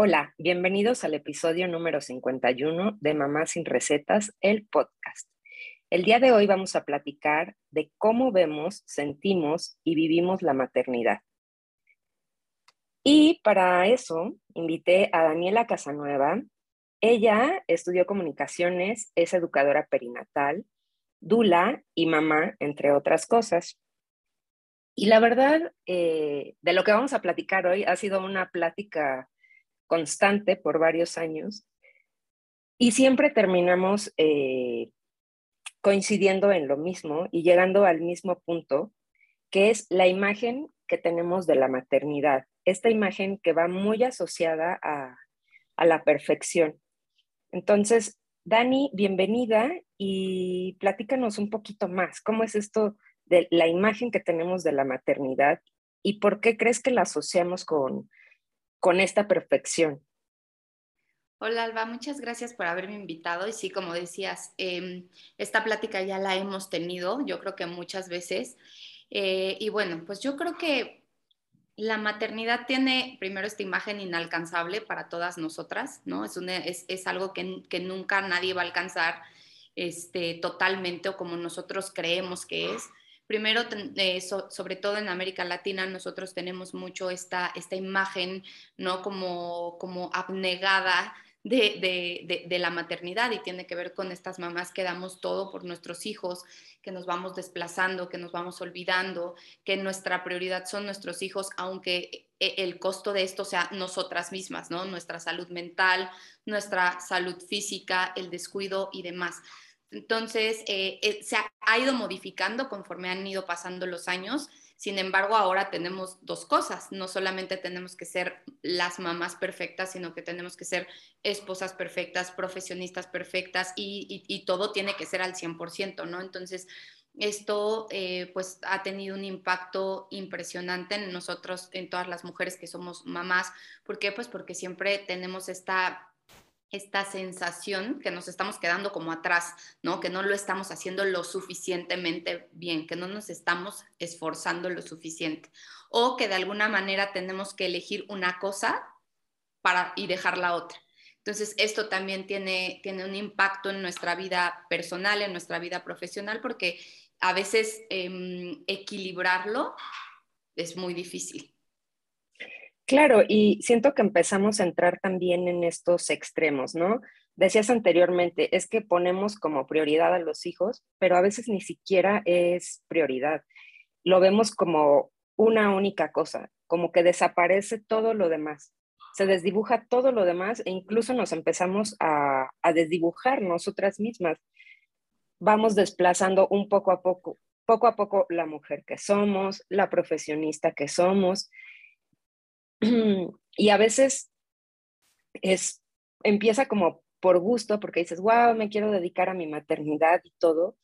Hola, bienvenidos al episodio número 51 de Mamá sin Recetas, el podcast. El día de hoy vamos a platicar de cómo vemos, sentimos y vivimos la maternidad. Y para eso invité a Daniela Casanueva. Ella estudió comunicaciones, es educadora perinatal, dula y mamá, entre otras cosas. Y la verdad, eh, de lo que vamos a platicar hoy ha sido una plática constante por varios años y siempre terminamos eh, coincidiendo en lo mismo y llegando al mismo punto, que es la imagen que tenemos de la maternidad, esta imagen que va muy asociada a, a la perfección. Entonces, Dani, bienvenida y platícanos un poquito más, ¿cómo es esto de la imagen que tenemos de la maternidad y por qué crees que la asociamos con, con esta perfección. Hola Alba, muchas gracias por haberme invitado. Y sí, como decías, em, esta plática ya la hemos tenido, yo creo que muchas veces. Eh, y bueno, pues yo creo que la maternidad tiene primero esta imagen inalcanzable para todas nosotras, ¿no? Es, algo que, que, nunca nadie va a alcanzar este, totalmente o como nosotros creemos que es primero, eh, sobre todo en América Latina, nosotros tenemos mucho esta, esta imagen, ¿no? Como, como abnegada de, de, la maternidad y tiene que ver con estas mamás que damos todo por nuestros hijos, que nos vamos desplazando, que nos vamos olvidando, que nuestra prioridad son nuestros hijos, aunque e, el costo de esto sea nosotras mismas, ¿no? Nuestra salud mental, nuestra salud física, el descuido y demás. Entonces, eh, eh, se ha, ido modificando conforme han ido pasando los años. Sin embargo, ahora tenemos dos cosas. No solamente tenemos que ser las mamás perfectas, sino que tenemos que ser esposas perfectas, profesionistas perfectas y, todo tiene que ser al 100%, ¿no? Entonces, esto eh, pues ha tenido un impacto impresionante en nosotros, en todas las mujeres que somos mamás. ¿Por qué? Pues porque siempre tenemos esta esta sensación que nos estamos quedando como atrás, ¿no? Que no lo estamos haciendo lo suficientemente bien, que no nos estamos esforzando lo suficiente o que de alguna manera tenemos que elegir una cosa para y dejar la otra. Entonces, esto también tiene, tiene un impacto en nuestra vida personal, en nuestra vida profesional, porque a veces em, equilibrarlo es muy difícil. Claro, y siento que empezamos a entrar también en estos extremos, ¿no? Decías anteriormente, es que ponemos como prioridad a los hijos, pero a veces ni siquiera es prioridad. Lo vemos como una única cosa, como que desaparece todo lo demás. Se desdibuja todo lo demás e incluso nos empezamos a, a desdibujar nosotras mismas. Vamos desplazando un poco a poco, poco a poco la mujer que somos, la profesionista que somos y a veces es, empieza como por gusto, porque dices, wow, me quiero dedicar a mi maternidad y todo,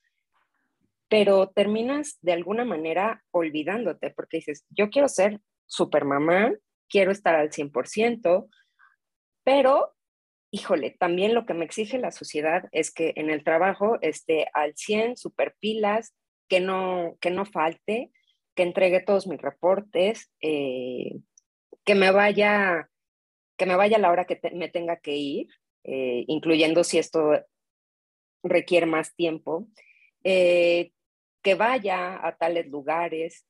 pero terminas de alguna manera olvidándote, porque dices, yo quiero ser super mamá, quiero estar al 100%, pero, híjole, también lo que me exige la sociedad es que en el trabajo esté al 100, super pilas, que no, que no falte, que entregue todos mis reportes, eh, que me vaya, que me vaya a la hora que me tenga que ir, eh, incluyendo si esto requiere más tiempo, eh, que vaya a tales lugares.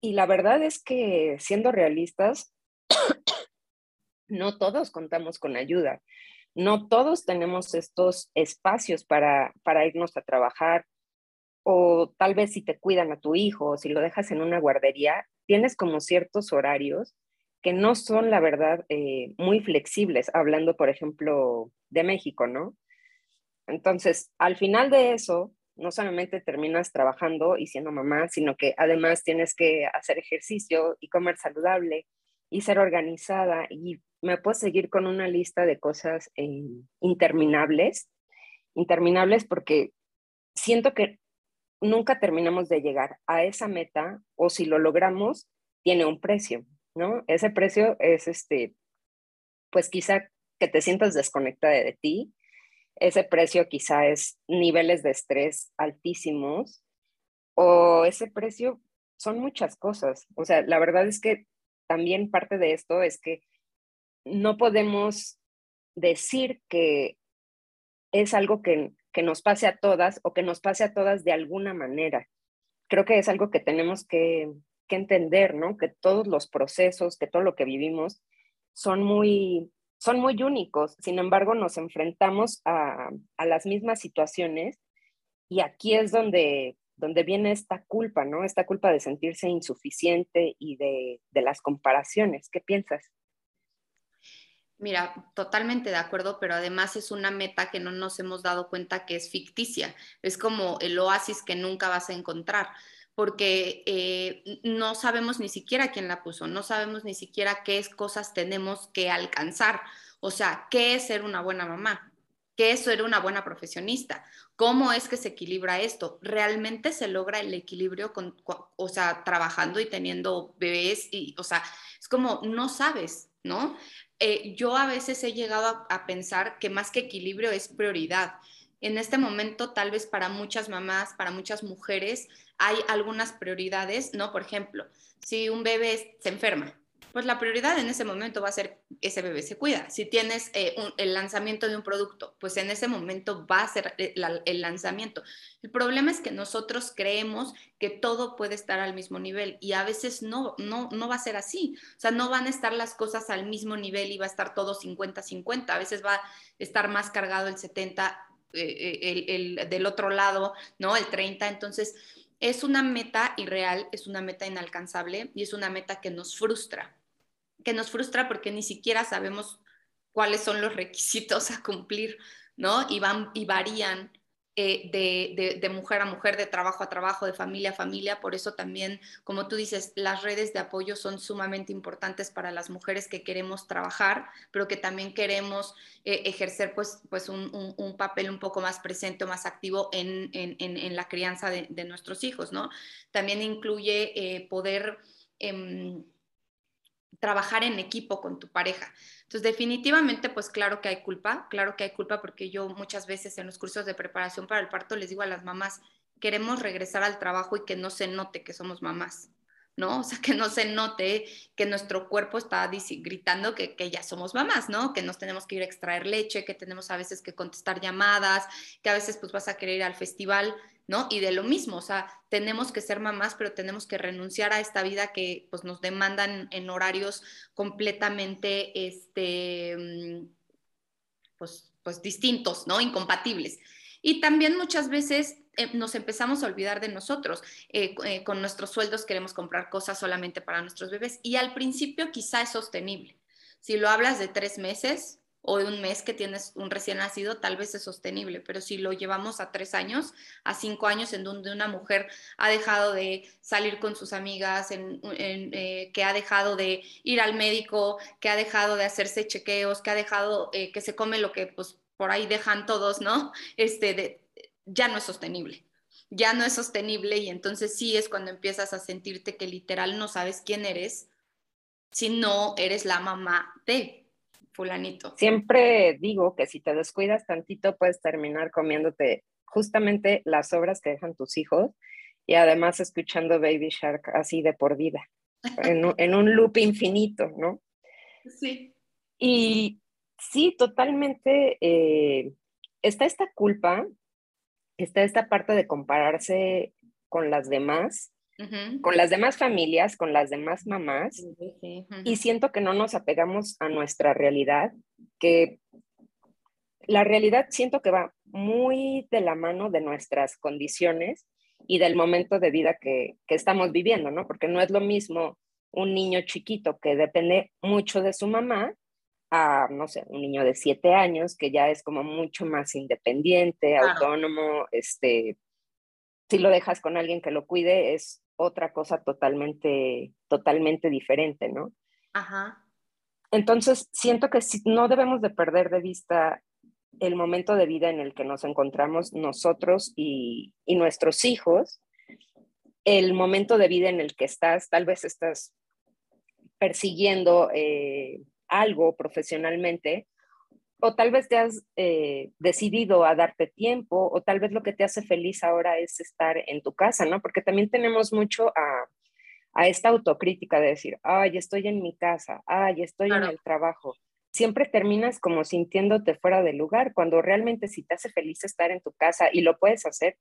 Y la verdad es que siendo realistas, no todos contamos con ayuda, no todos tenemos estos espacios para, para irnos a trabajar, o tal vez si te cuidan a tu hijo, o si lo dejas en una guardería, tienes como ciertos horarios que no son, la verdad, eh, muy flexibles, hablando, por ejemplo, de México, ¿no? Entonces, al final de eso, no solamente terminas trabajando y siendo mamá, sino que además tienes que hacer ejercicio y comer saludable y ser organizada y me puedo seguir con una lista de cosas eh, interminables, interminables porque siento que nunca terminamos de llegar a esa meta o si lo logramos, tiene un precio, ¿no? Ese precio es este, pues quizá que te sientas desconectada de ti, ese precio quizá es niveles de estrés altísimos o ese precio son muchas cosas. O sea, la verdad es que también parte de esto es que no podemos decir que es algo que, nos pase a todas o que nos pase a todas de alguna manera. Creo que es algo que tenemos que, entender, ¿no? Que todos los procesos, que todo lo que vivimos son muy, son muy únicos. Sin embargo, nos enfrentamos a, las mismas situaciones y aquí es donde, donde viene esta culpa, ¿no? Esta culpa de sentirse insuficiente y de, de las comparaciones. ¿Qué piensas? Mira, totalmente de acuerdo, pero además es una meta que no nos hemos dado cuenta que es ficticia. Es como el oasis que nunca vas a encontrar, porque eh, no sabemos ni siquiera quién la puso, no sabemos ni siquiera qué cosas tenemos que alcanzar. O sea, ¿qué es ser una buena mamá? ¿Qué es ser una buena profesionista? ¿Cómo es que se equilibra esto? ¿Realmente se logra el equilibrio con, o sea, trabajando y teniendo bebés? Y, o sea, es como, no sabes, ¿no? Eh, yo a veces he llegado a, pensar que más que equilibrio es prioridad. En este momento, tal vez para muchas mamás, para muchas mujeres, hay algunas prioridades, ¿no? Por ejemplo, si un bebé se enferma, pues la prioridad en ese momento va a ser ese bebé se cuida. Si tienes eh, el lanzamiento de un producto, pues en ese momento va a ser eh, el lanzamiento. El problema es que nosotros creemos que todo puede estar al mismo nivel y a veces no, no, no va a ser así. O sea, no van a estar las cosas al mismo nivel y va a estar todo 50-50. A veces va a estar más cargado el 70, eh, el, el, del otro lado, ¿no? El 30. Entonces, es una meta irreal, es una meta inalcanzable y es una meta que nos frustra que nos frustra porque ni siquiera sabemos cuáles son los requisitos a cumplir, ¿no? Y, van, y varían eh, de, mujer a mujer, de trabajo a trabajo, de familia a familia. Por eso también, como tú dices, las redes de apoyo son sumamente importantes para las mujeres que queremos trabajar, pero que también queremos eh, ejercer pues, pues un, papel un poco más presente más activo en, la crianza de, nuestros hijos, ¿no? También incluye eh, poder... Trabajar en equipo con tu pareja. Entonces, definitivamente, pues claro que hay culpa, claro que hay culpa porque yo muchas veces en los cursos de preparación para el parto les digo a las mamás, queremos regresar al trabajo y que no se note que somos mamás. ¿No? O sea, que no se note que nuestro cuerpo está gritando que, que, ya somos mamás, ¿no? Que nos tenemos que ir a extraer leche, que tenemos a veces que contestar llamadas, que a veces pues vas a querer ir al festival, ¿no? Y de lo mismo, o sea, tenemos que ser mamás, pero tenemos que renunciar a esta vida que pues nos demandan en horarios completamente, este, mm, pues, pues distintos, ¿no? Incompatibles. Y también muchas veces nos empezamos a olvidar de nosotros. Eh, eh, con nuestros sueldos queremos comprar cosas solamente para nuestros bebés y al principio quizá es sostenible. Si lo hablas de tres meses o de un mes que tienes un recién nacido, tal vez es sostenible, pero si lo llevamos a tres años, a cinco años, en donde una mujer ha dejado de salir con sus amigas, en, que ha dejado de ir al médico, que ha dejado de hacerse chequeos, que ha dejado que se come lo que pues por ahí dejan todos, ¿no? Este, de, ya no es sostenible. Ya no es sostenible y entonces sí es cuando empiezas a sentirte que literal no sabes quién eres si no eres la mamá de fulanito. Siempre digo que si te descuidas tantito puedes terminar comiéndote justamente las obras que dejan tus hijos y además escuchando Baby Shark así de por vida, en, un, en un loop infinito, ¿no? Sí. Y sí, totalmente. Eh, está esta culpa está esta parte de compararse con las demás, con las demás familias, con las demás mamás, y siento que no nos apegamos a nuestra realidad, que la realidad siento que va muy de la mano de nuestras condiciones y del momento de vida que, que estamos viviendo, ¿no? Porque no es lo mismo un niño chiquito que depende mucho de su mamá a, no sé, un niño de siete años que ya es como mucho más independiente, autónomo, este, si lo dejas con alguien que lo cuide es otra cosa totalmente, totalmente diferente, ¿no? Ajá. Entonces, siento que si, no debemos de perder de vista el momento de vida en el que nos encontramos nosotros y, y nuestros hijos, el momento de vida en el que estás, tal vez estás persiguiendo eh, algo profesionalmente, o tal vez te has eh, decidido a darte tiempo, o tal vez lo que te hace feliz ahora es estar en tu casa, ¿no? Porque también tenemos mucho a, esta autocrítica de decir, ay, estoy en mi casa, ay, estoy en el trabajo, siempre terminas como sintiéndote fuera de lugar, cuando realmente si te hace feliz estar en tu casa y lo puedes hacer,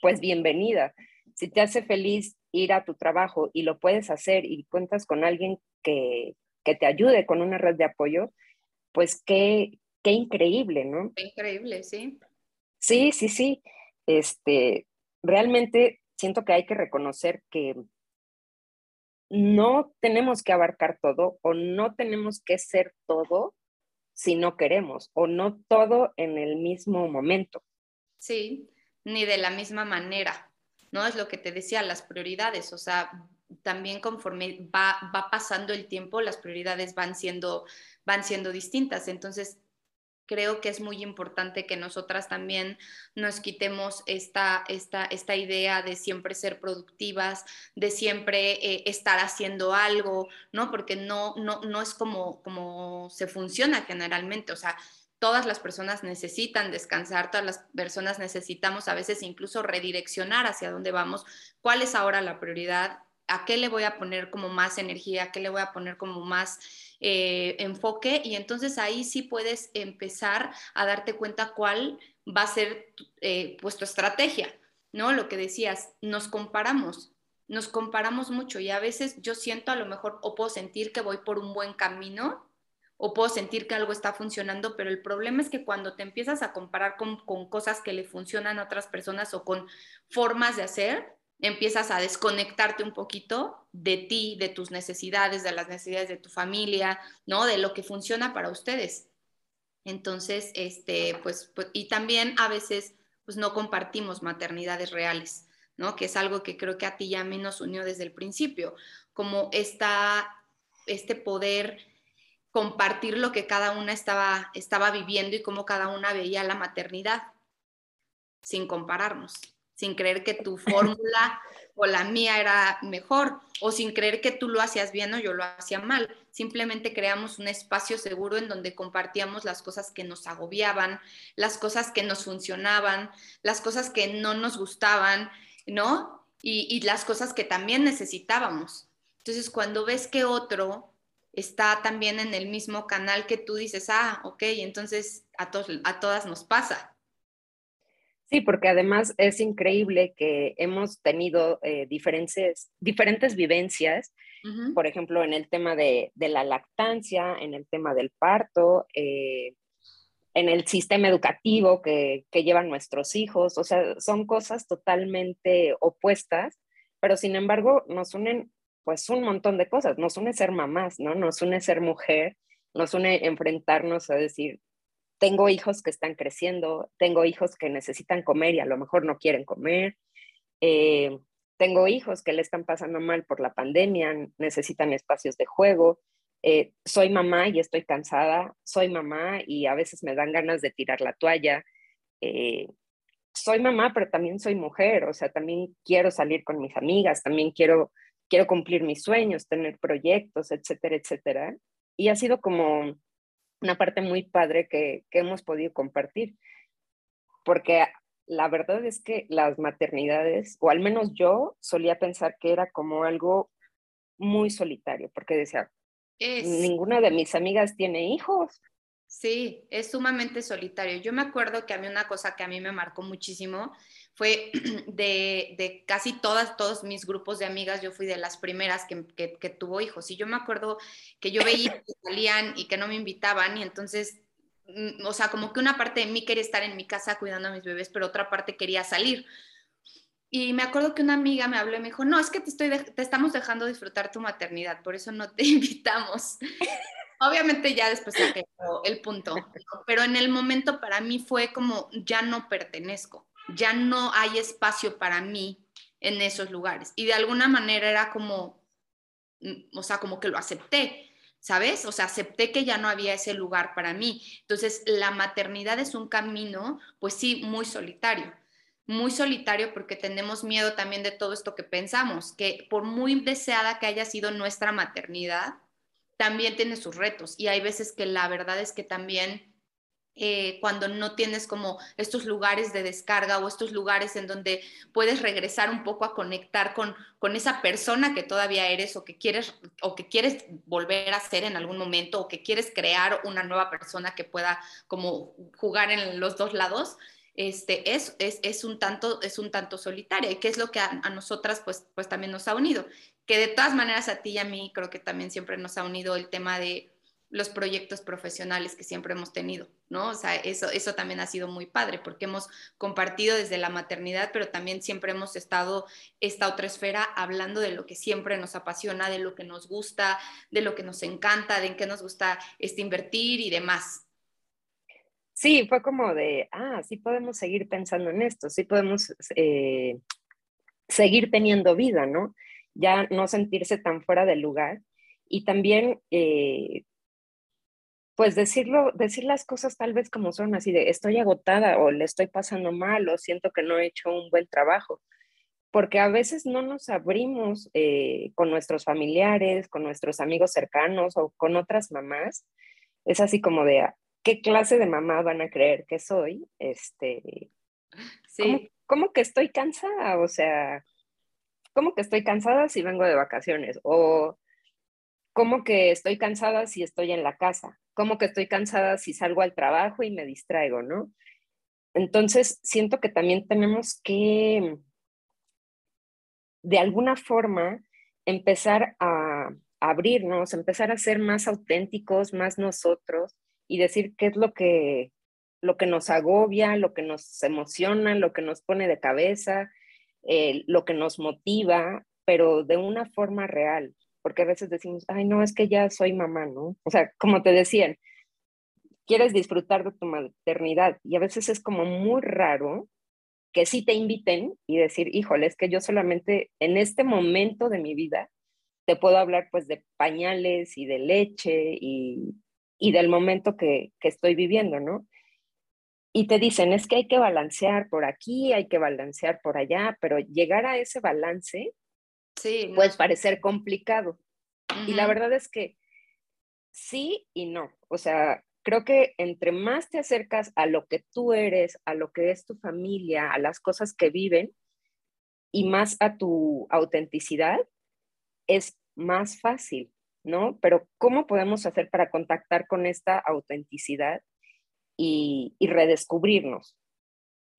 pues bienvenida. Si te hace feliz ir a tu trabajo y lo puedes hacer y cuentas con alguien que, que te ayude con una red de apoyo, pues qué, qué increíble, ¿no? Qué increíble, sí. Sí, sí, sí. Este, realmente siento que hay que reconocer que no tenemos que abarcar todo o no tenemos que ser todo si no queremos o no todo en el mismo momento. Sí, ni de la misma manera, ¿no? Es lo que te decía, las prioridades, o sea, también conforme va, va pasando el tiempo, las prioridades van siendo, van siendo distintas. Entonces, creo que es muy importante que nosotras también nos quitemos esta, esta, esta idea de siempre ser productivas, de siempre eh, estar haciendo algo, ¿no? Porque no, no, no es como, como se funciona generalmente, o sea, todas las personas necesitan descansar, todas las personas necesitamos a veces incluso redireccionar hacia dónde vamos, cuál es ahora la prioridad, a qué le voy a poner como más energía, a qué le voy a poner como más eh, enfoque y entonces ahí sí puedes empezar a darte cuenta cuál va a ser eh, pues tu estrategia, ¿no? Lo que decías, nos comparamos, nos comparamos mucho y a veces yo siento a lo mejor o puedo sentir que voy por un buen camino o puedo sentir que algo está funcionando, pero el problema es que cuando te empiezas a comparar con, con cosas que le funcionan a otras personas o con formas de hacer, empiezas a desconectarte un poquito de ti, de tus necesidades, de las necesidades de tu familia, ¿no? De lo que funciona para ustedes. Entonces, este, pues, pues, y también a veces, pues no compartimos maternidades reales, ¿no? Que es algo que creo que a ti y a nos unió desde el principio, como esta, este poder compartir lo que cada una estaba, estaba viviendo y cómo cada una veía la maternidad, sin compararnos sin creer que tu fórmula o la mía era mejor, o sin creer que tú lo hacías bien o yo lo hacía mal. Simplemente creamos un espacio seguro en donde compartíamos las cosas que nos agobiaban, las cosas que nos funcionaban, las cosas que no nos gustaban, ¿no? Y, y las cosas que también necesitábamos. Entonces, cuando ves que otro está también en el mismo canal que tú dices, ah, ok, entonces a, todos, a todas nos pasa. Sí, porque además es increíble que hemos tenido eh, diferentes, diferentes vivencias, por ejemplo, en el tema de, la lactancia, en el tema del parto, eh, en el sistema educativo que, que, llevan nuestros hijos, o sea, son cosas totalmente opuestas, pero sin embargo nos unen pues un montón de cosas, nos une ser mamás, ¿no? Nos une ser mujer, nos une enfrentarnos a decir, tengo hijos que están creciendo, tengo hijos que necesitan comer y a lo mejor no quieren comer, eh, tengo hijos que le están pasando mal por la pandemia, necesitan espacios de juego, eh, soy mamá y estoy cansada, soy mamá y a veces me dan ganas de tirar la toalla. Eh, soy mamá, pero también soy mujer, o sea, también quiero salir con mis amigas, también quiero, quiero cumplir mis sueños, tener proyectos, etcétera, etcétera. Y ha sido como una parte muy padre que, hemos podido compartir, porque la verdad es que las maternidades, o al menos yo solía pensar que era como algo muy solitario, porque decía, ninguna de mis amigas tiene hijos. Sí, es sumamente solitario. Yo me acuerdo que a mí una cosa que a mí me marcó muchísimo fue de, casi todas, todos mis grupos de amigas, yo fui de las primeras que, tuvo hijos. Y yo me acuerdo que yo veía que salían y que no me invitaban y entonces, mm, o sea, como que una parte de mí quería estar en mi casa cuidando a mis bebés, pero otra parte quería salir. Y me acuerdo que una amiga me habló y me dijo, no, es que te, estamos dejando disfrutar tu maternidad, por eso no te invitamos. Obviamente ya después el punto, pero en el momento para mí fue como, ya no pertenezco ya no hay espacio para mí en esos lugares. Y de alguna manera era como, mm, o sea, como que lo acepté, ¿sabes? O sea, acepté que ya no había ese lugar para mí. Entonces, la maternidad es un camino, pues sí, muy solitario. Muy solitario porque tenemos miedo también de todo esto que pensamos, que por muy deseada que haya sido nuestra maternidad, también tiene sus retos. Y hay veces que la verdad es que también eh, cuando no tienes como estos lugares de descarga o estos lugares en donde puedes regresar un poco a conectar con, con esa persona que todavía eres o que quieres o que quieres volver a ser en algún momento o que quieres crear una nueva persona que pueda como jugar en los dos lados este, es, es, es, un tanto, es un tanto solitaria y que es lo que a, a, nosotras pues, pues también nos ha unido. Que de todas maneras a ti y a mí creo que también siempre nos ha unido el tema de los proyectos profesionales que siempre hemos tenido, ¿no? O sea, eso, eso también ha sido muy padre porque hemos compartido desde la maternidad, pero también siempre hemos estado esta otra esfera hablando de lo que siempre nos apasiona, de lo que nos gusta, de lo que nos encanta, de en qué nos gusta este, invertir y demás. Sí, fue como de, ah, sí podemos seguir pensando en esto, sí podemos eh, seguir teniendo vida, ¿no? Ya no sentirse tan fuera del lugar. Y también, eh, pues decirlo, decir las cosas tal vez como son, así de, estoy agotada o le estoy pasando mal o siento que no he hecho un buen trabajo. Porque a veces no nos abrimos eh, con nuestros familiares, con nuestros amigos cercanos o con otras mamás. Es así como de, qué clase de mamá van a creer que soy, este, sí. ¿cómo, que estoy cansada? O sea, ¿cómo que estoy cansada si vengo de vacaciones? O ¿cómo que estoy cansada si estoy en la casa? ¿Cómo que estoy cansada si salgo al trabajo y me distraigo, no? Entonces, siento que también tenemos que, de alguna forma, empezar a abrirnos, empezar a ser más auténticos, más nosotros, y decir qué es lo que, lo que nos agobia, lo que nos emociona, lo que nos pone de cabeza, eh, lo que nos motiva, pero de una forma real, porque a veces decimos, ay, no, es que ya soy mamá, ¿no? O sea, como te decían, quieres disfrutar de tu maternidad y a veces es como muy raro que sí te inviten y decir, híjole, es que yo solamente en este momento de mi vida te puedo hablar pues de pañales y de leche y, y del momento que, estoy viviendo, ¿no? Y te dicen, es que hay que balancear por aquí, hay que balancear por allá, pero llegar a ese balance sí, puede parecer complicado. Y la verdad es que sí y no. O sea, creo que entre más te acercas a lo que tú eres, a lo que es tu familia, a las cosas que viven, y más a tu autenticidad, es más fácil. ¿no? Pero ¿cómo podemos hacer para contactar con esta autenticidad y, redescubrirnos?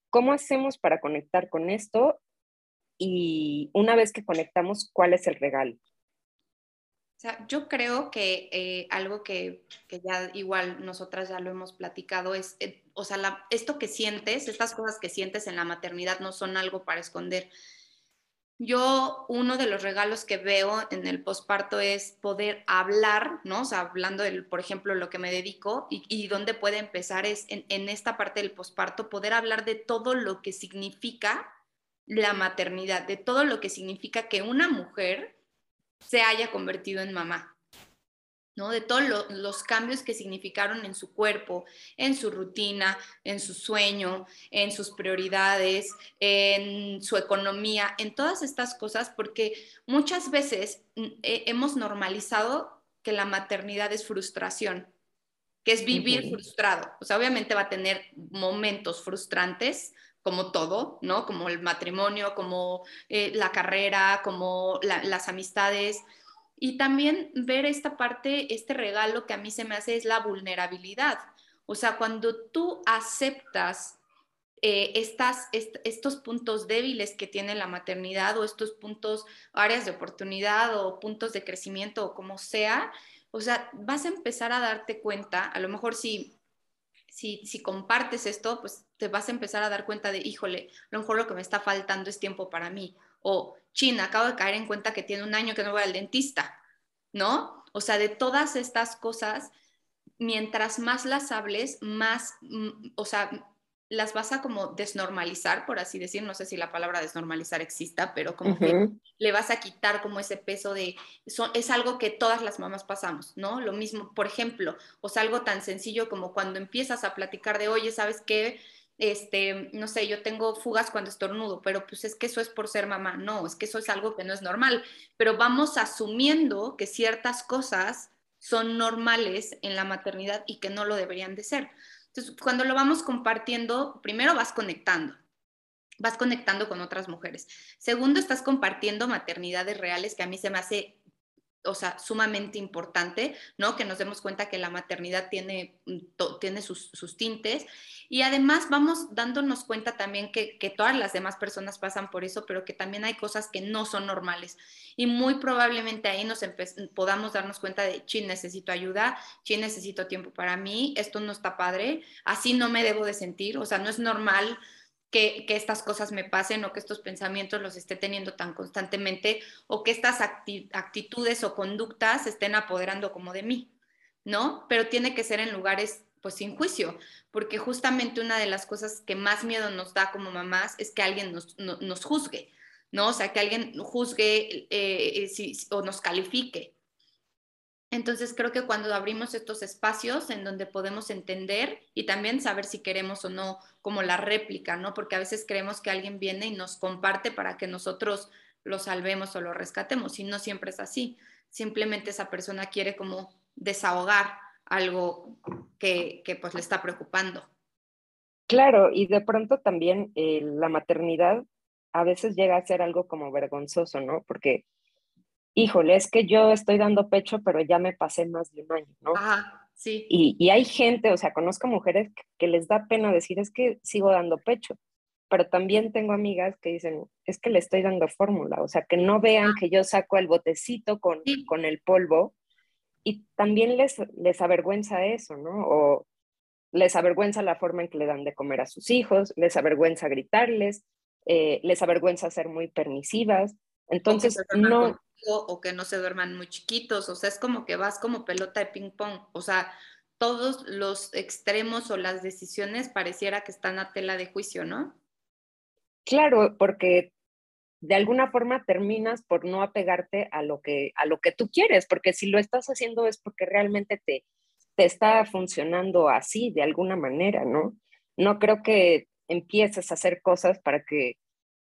¿Cómo hacemos para conectar con esto? Y una vez que conectamos, ¿cuál es el regalo? Yo creo que eh, algo que, ya igual nosotras ya lo hemos platicado es, eh, o sea, esto que sientes, estas cosas que sientes en la maternidad no son algo para esconder, yo, uno de los regalos que veo en el posparto es poder hablar, ¿no? O sea, hablando del, por ejemplo, lo que me dedico y, y dónde puede empezar es en, en esta parte del posparto, poder hablar de todo lo que significa la maternidad, de todo lo que significa que una mujer se haya convertido en mamá. ¿no? De todos los cambios que significaron en su cuerpo, en su rutina, en su sueño, en sus prioridades, en su economía, en todas estas cosas, porque muchas veces mm, hemos normalizado que la maternidad es frustración, que es vivir frustrado. O sea, obviamente va a tener momentos frustrantes, como todo, ¿no? Como el matrimonio, como eh, la carrera, como las amistades, y también ver esta parte, este regalo que a mí se me hace es la vulnerabilidad. O sea, cuando tú aceptas eh, estas, estos puntos débiles que tiene la maternidad o estos puntos, áreas de oportunidad o puntos de crecimiento o como sea, o sea, vas a empezar a darte cuenta, a lo mejor si, si, si compartes esto, pues te vas a empezar a dar cuenta de, híjole, a lo mejor lo que me está faltando es tiempo para mí. O China, acabo de caer en cuenta que tiene un año que no voy al dentista, ¿no? O sea, de todas estas cosas, mientras más las hables, más, mm, o sea, las vas a como desnormalizar, por así decir, no sé si la palabra desnormalizar exista, pero como que le vas a quitar como ese peso de, es algo que todas las mamás pasamos, ¿no? Lo mismo, por ejemplo, o sea, algo tan sencillo como cuando empiezas a platicar de, oye, ¿sabes qué? este, no sé, yo tengo fugas cuando estornudo, pero pues es que eso es por ser mamá, no, es que eso es algo que no es normal, pero vamos asumiendo que ciertas cosas son normales en la maternidad y que no lo deberían de ser. Entonces, cuando lo vamos compartiendo, primero vas conectando, vas conectando con otras mujeres. Segundo, estás compartiendo maternidades reales, que a mí se me hace o sea, sumamente importante, ¿no? Que nos demos cuenta que la maternidad tiene, mm, tiene sus, sus tintes y además vamos dándonos cuenta también que, que, todas las demás personas pasan por eso, pero que también hay cosas que no son normales y muy probablemente ahí nos podamos darnos cuenta de, chin, necesito ayuda, chin, necesito tiempo para mí, esto no está padre, así no me debo de sentir, o sea, no es normal que, estas cosas me pasen o que estos pensamientos los esté teniendo tan constantemente o que estas actitudes o conductas estén apoderando como de mí, ¿no? Pero tiene que ser en lugares pues sin juicio, porque justamente una de las cosas que más miedo nos da como mamás es que alguien nos, juzgue, ¿no? O sea, que alguien juzgue eh, eh, o nos califique. Entonces creo que cuando abrimos estos espacios en donde podemos entender y también saber si queremos o no como la réplica, ¿no? Porque a veces creemos que alguien viene y nos comparte para que nosotros lo salvemos o lo rescatemos y no siempre es así. Simplemente esa persona quiere como desahogar algo que, pues le está preocupando. Claro, y de pronto también eh, la maternidad a veces llega a ser algo como vergonzoso, ¿no? Porque híjole, es que yo estoy dando pecho, pero ya me pasé más de un año, ¿no? Ajá, sí. Y, hay gente, o sea, conozco mujeres que, les da pena decir, es que sigo dando pecho, pero también tengo amigas que dicen, es que le estoy dando fórmula, o sea, que no vean que yo saco el botecito con, con el polvo y también les, les avergüenza eso, ¿no? O les avergüenza la forma en que le dan de comer a sus hijos, les avergüenza gritarles, eh, les avergüenza ser muy permisivas. Entonces, no o que no se duerman muy chiquitos, o sea, es como que vas como pelota de ping pong, o sea, todos los extremos o las decisiones pareciera que están a tela de juicio, ¿no? Claro, porque de alguna forma terminas por no apegarte a lo que, a lo que tú quieres, porque si lo estás haciendo es porque realmente te, te está funcionando así, de alguna manera, ¿no? No creo que empieces a hacer cosas para que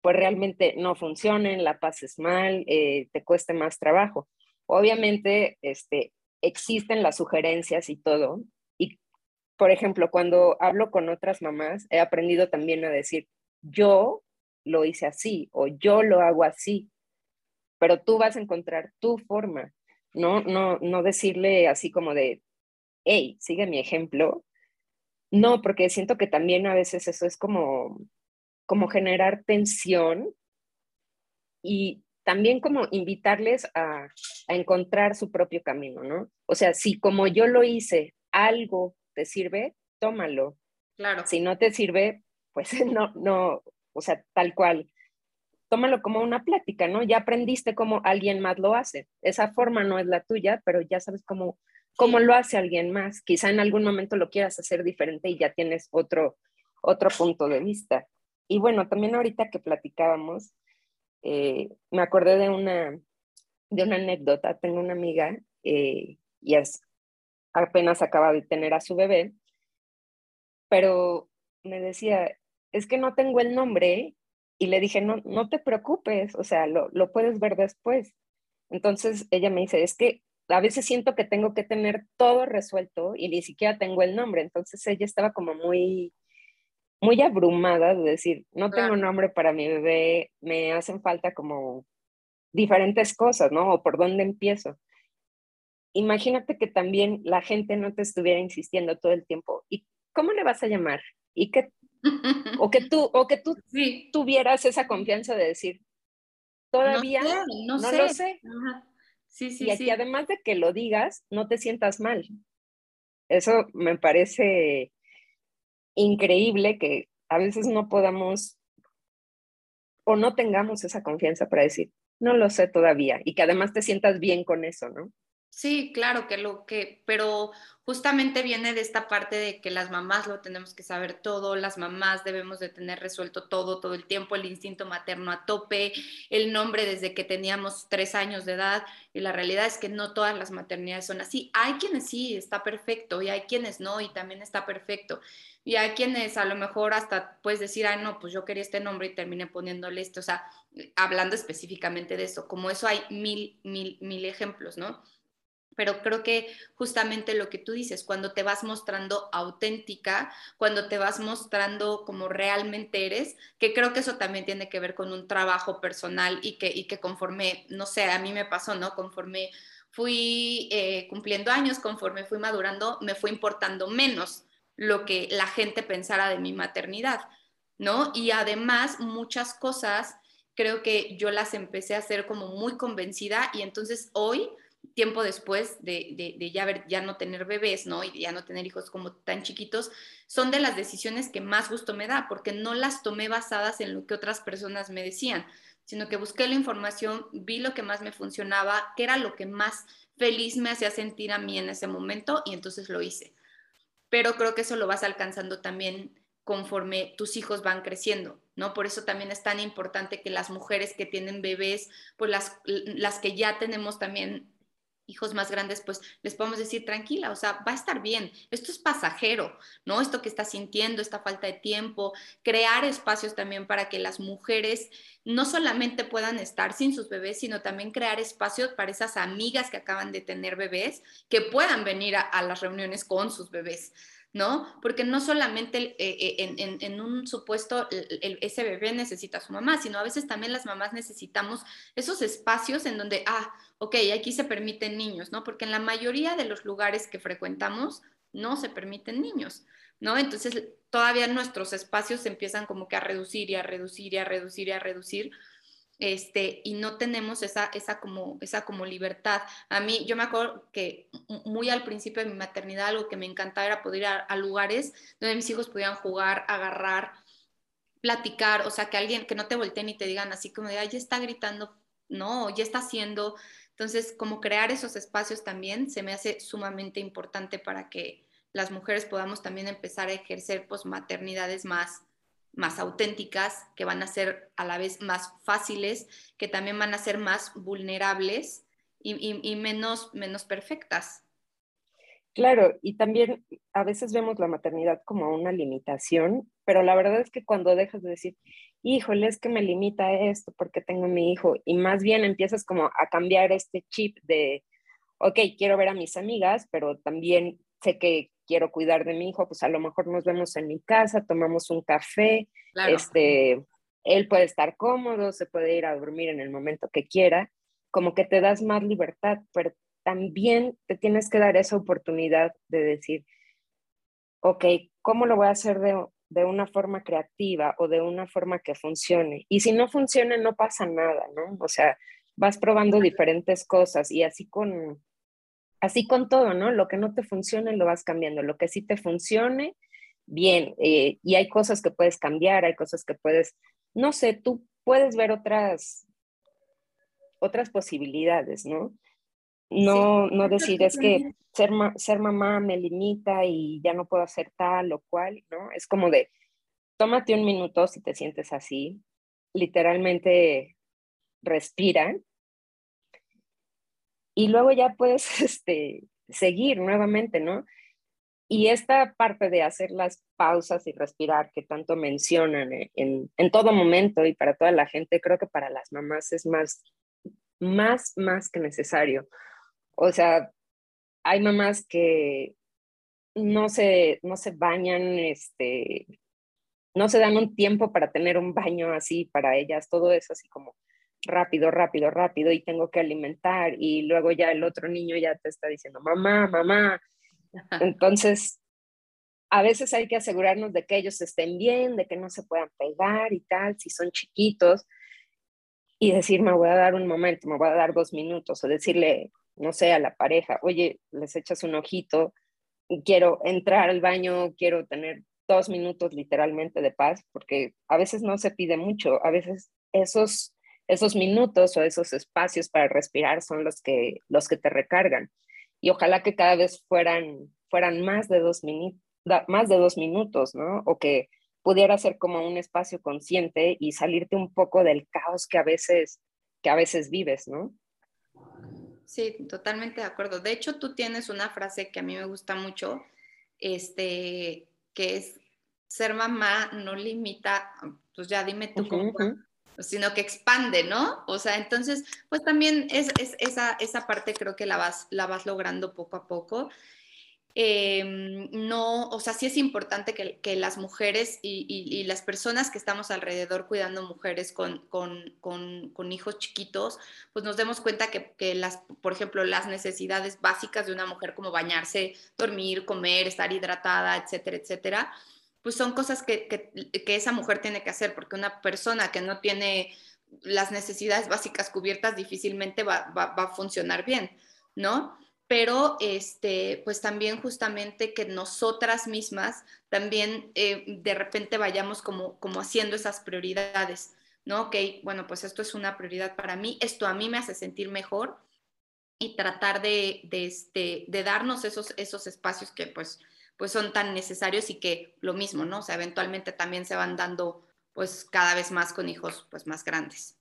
pues realmente no funcionen, la pases mal, eh, te cueste más trabajo. Obviamente, este, existen las sugerencias y todo. Y, por ejemplo, cuando hablo con otras mamás, he aprendido también a decir, yo lo hice así o yo lo hago así, pero tú vas a encontrar tu forma, no, no, no decirle así como de, hey, sigue mi ejemplo. No, porque siento que también a veces eso es como como generar tensión y también como invitarles a, encontrar su propio camino, ¿no? O sea, si como yo lo hice, algo te sirve, tómalo. Claro. Si no te sirve, pues no, no, o sea, tal cual. Tómalo como una plática, ¿no? Ya aprendiste cómo alguien más lo hace. Esa forma no es la tuya, pero ya sabes cómo, cómo lo hace alguien más. Quizá en algún momento lo quieras hacer diferente y ya tienes otro, otro punto de vista. Y bueno, también ahorita que platicábamos, eh, me acordé de una, de una anécdota. Tengo una amiga eh, y es, apenas acaba de tener a su bebé, pero me decía, es que no tengo el nombre y le dije, no, no te preocupes, o sea, lo, lo puedes ver después. Entonces ella me dice, es que a veces siento que tengo que tener todo resuelto y ni siquiera tengo el nombre. Entonces ella estaba como muy muy abrumada de decir, no tengo nombre para mi bebé, me hacen falta como diferentes cosas, ¿no? O por dónde empiezo. Imagínate que también la gente no te estuviera insistiendo todo el tiempo, ¿y cómo le vas a llamar? Y que, o que tú, o que tú tuvieras esa confianza de decir, todavía no, sé, lo sé. Sí, sí, y aquí, además de que lo digas, no te sientas mal. Eso me parece increíble que a veces no podamos o no tengamos esa confianza para decir, no lo sé todavía, y que además te sientas bien con eso, ¿no? Sí, claro que lo que, pero justamente viene de esta parte de que las mamás lo tenemos que saber todo, las mamás debemos de tener resuelto todo, todo el tiempo, el instinto materno a tope, el nombre desde que teníamos tres años de edad, y la realidad es que no todas las maternidades son así. Hay quienes sí, está perfecto, y hay quienes no, y también está perfecto. Y hay quienes a lo mejor hasta puedes decir, ay, no, pues yo quería este nombre y terminé poniéndole esto, o sea, hablando específicamente de eso, como eso hay mil, mil, mil ejemplos, ¿no? Pero creo que justamente lo que tú dices, cuando te vas mostrando auténtica, cuando te vas mostrando como realmente eres, que creo que eso también tiene que ver con un trabajo personal y que, y que conforme, no sé, a mí me pasó, ¿no? Conforme fui eh, cumpliendo años, conforme fui madurando, me fue importando menos lo que la gente pensara de mi maternidad, ¿no? Y además muchas cosas creo que yo las empecé a hacer como muy convencida y entonces hoy tiempo después de, ya, ya no tener bebés, ¿no? Y ya no tener hijos como tan chiquitos, son de las decisiones que más gusto me da, porque no las tomé basadas en lo que otras personas me decían, sino que busqué la información, vi lo que más me funcionaba, qué era lo que más feliz me hacía sentir a mí en ese momento y entonces lo hice. Pero creo que eso lo vas alcanzando también conforme tus hijos van creciendo, ¿no? Por eso también es tan importante que las mujeres que tienen bebés, pues las, las que ya tenemos también hijos más grandes, pues les podemos decir tranquila, o sea, va a estar bien, esto es pasajero, ¿no? Esto que estás sintiendo, esta falta de tiempo, crear espacios también para que las mujeres no solamente puedan estar sin sus bebés, sino también crear espacios para esas amigas que acaban de tener bebés, que puedan venir a, las reuniones con sus bebés. ¿No? Porque no solamente eh, eh, en, un supuesto ese bebé necesita a su mamá, sino a veces también las mamás necesitamos esos espacios en donde, ah, ok, aquí se permiten niños, ¿no? Porque en la mayoría de los lugares que frecuentamos no se permiten niños, ¿no? Entonces todavía nuestros espacios empiezan como que a reducir y a reducir y a reducir y a reducir este, y no tenemos esa, esa, como, esa como libertad. A mí, yo me acuerdo que muy al principio de mi maternidad, algo que me encantaba era poder ir a, lugares donde mis hijos pudieran jugar, agarrar, platicar, o sea, que alguien, que no te volteen y te digan así como de, ya está gritando, no, ya está haciendo. Entonces, como crear esos espacios también se me hace sumamente importante para que las mujeres podamos también empezar a ejercer pues maternidades más, más auténticas, que van a ser a la vez más fáciles, que también van a ser más vulnerables y, menos, menos perfectas. Claro, y también a veces vemos la maternidad como una limitación, pero la verdad es que cuando dejas de decir, híjole, es que me limita esto porque tengo mi hijo, y más bien empiezas como a cambiar este chip de, ok, quiero ver a mis amigas, pero también sé que quiero cuidar de mi hijo, pues a lo mejor nos vemos en mi casa, tomamos un café, este, él puede estar cómodo, se puede ir a dormir en el momento que quiera, como que te das más libertad, pero también te tienes que dar esa oportunidad de decir, ok, ¿cómo lo voy a hacer de, de una forma creativa o de una forma que funcione? Y si no funciona, no pasa nada, ¿no? O sea, vas probando diferentes cosas y así con, así con todo, ¿no? Lo que no te funcione lo vas cambiando, lo que sí te funcione, bien, eh, y hay cosas que puedes cambiar, hay cosas que puedes, no sé, tú puedes ver otras, otras posibilidades, ¿no? No, no decir es que ser, ser mamá me limita y ya no puedo hacer tal o cual, ¿no? Es como de, tómate un minuto si te sientes así, literalmente respira y luego ya puedes este, seguir nuevamente, ¿no? Y esta parte de hacer las pausas y respirar que tanto mencionan en, en, todo momento y para toda la gente, creo que para las mamás es más, más, más que necesario. O sea, hay mamás que no se, no se bañan, este, no se dan un tiempo para tener un baño así para ellas, todo eso así como rápido, rápido, rápido y tengo que alimentar y luego ya el otro niño ya te está diciendo, mamá, mamá. Entonces, a veces hay que asegurarnos de que ellos estén bien, de que no se puedan pegar y tal, si son chiquitos, y decir, me voy a dar un momento, me voy a dar dos minutos, o decirle, no sé, a la pareja, oye, les echas un ojito, y quiero entrar al baño, quiero tener dos minutos literalmente de paz, porque a veces no se pide mucho, a veces esos esos minutos o esos espacios para respirar son los que, los que te recargan. Y ojalá que cada vez fueran, fueran más, de dos más de dos minutos, ¿no? O que pudiera ser como un espacio consciente y salirte un poco del caos que a veces, que a veces vives, ¿no? Sí, totalmente de acuerdo. De hecho, tú tienes una frase que a mí me gusta mucho, este, que es ser mamá no limita, pues ya dime tú cómo, sino que expande, ¿no? O sea, entonces, pues también es, esa, esa parte creo que la vas, la vas logrando poco a poco. Em, no, o sea, sí es importante que, las mujeres y, las personas que estamos alrededor cuidando mujeres con, con, hijos chiquitos, pues nos demos cuenta que, las, por ejemplo, las necesidades básicas de una mujer como bañarse, dormir, comer, estar hidratada, etcétera, etcétera, pues son cosas que, esa mujer tiene que hacer, porque una persona que no tiene las necesidades básicas cubiertas difícilmente va, va a funcionar bien, ¿no? pero este, pues también justamente que nosotras mismas también eh, de repente vayamos como, como haciendo esas prioridades, ¿no? Ok, bueno, pues esto es una prioridad para mí, esto a mí me hace sentir mejor y tratar de, de, este, de darnos esos, esos espacios que pues, pues son tan necesarios y que lo mismo, ¿no? O sea, eventualmente también se van dando pues cada vez más con hijos pues más grandes.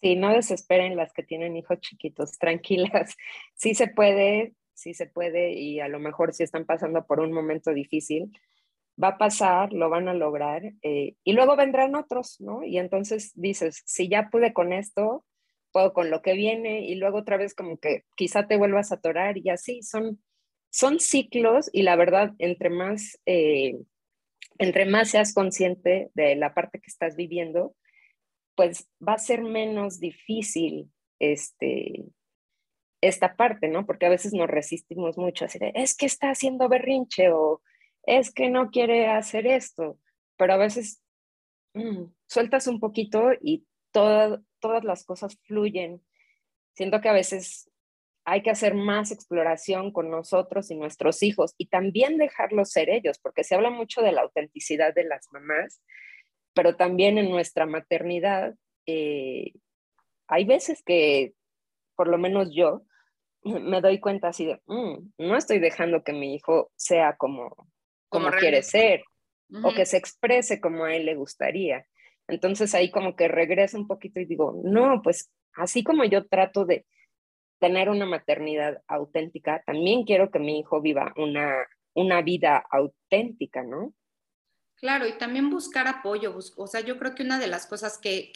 Sí, no desesperen las que tienen hijos chiquitos, tranquilas. Sí se puede, sí se puede y a lo mejor si están pasando por un momento difícil, va a pasar, lo van a lograr eh, y luego vendrán otros, ¿no? Y entonces dices, si ya pude con esto, puedo con lo que viene y luego otra vez como que quizá te vuelvas a atorar y así son, son ciclos y la verdad, entre más, eh, entre más seas consciente de la parte que estás viviendo, pues va a ser menos difícil este, esta parte, ¿no? Porque a veces nos resistimos mucho, así de, es que está haciendo berrinche o es que no quiere hacer esto, pero a veces mm, sueltas un poquito y todas las cosas fluyen. Siento que a veces hay que hacer más exploración con nosotros y nuestros hijos y también dejarlos ser ellos, porque se habla mucho de la autenticidad de las mamás, pero también en nuestra maternidad eh, hay veces que, por lo menos yo, me doy cuenta así de, mm, no estoy dejando que mi hijo sea como, como, quiere ser o que se exprese como a él le gustaría. Entonces ahí como que regreso un poquito y digo, no, pues así como yo trato de tener una maternidad auténtica, también quiero que mi hijo viva una, una vida auténtica, ¿no? Claro, y también buscar apoyo. o sea, yo creo que una de las cosas que,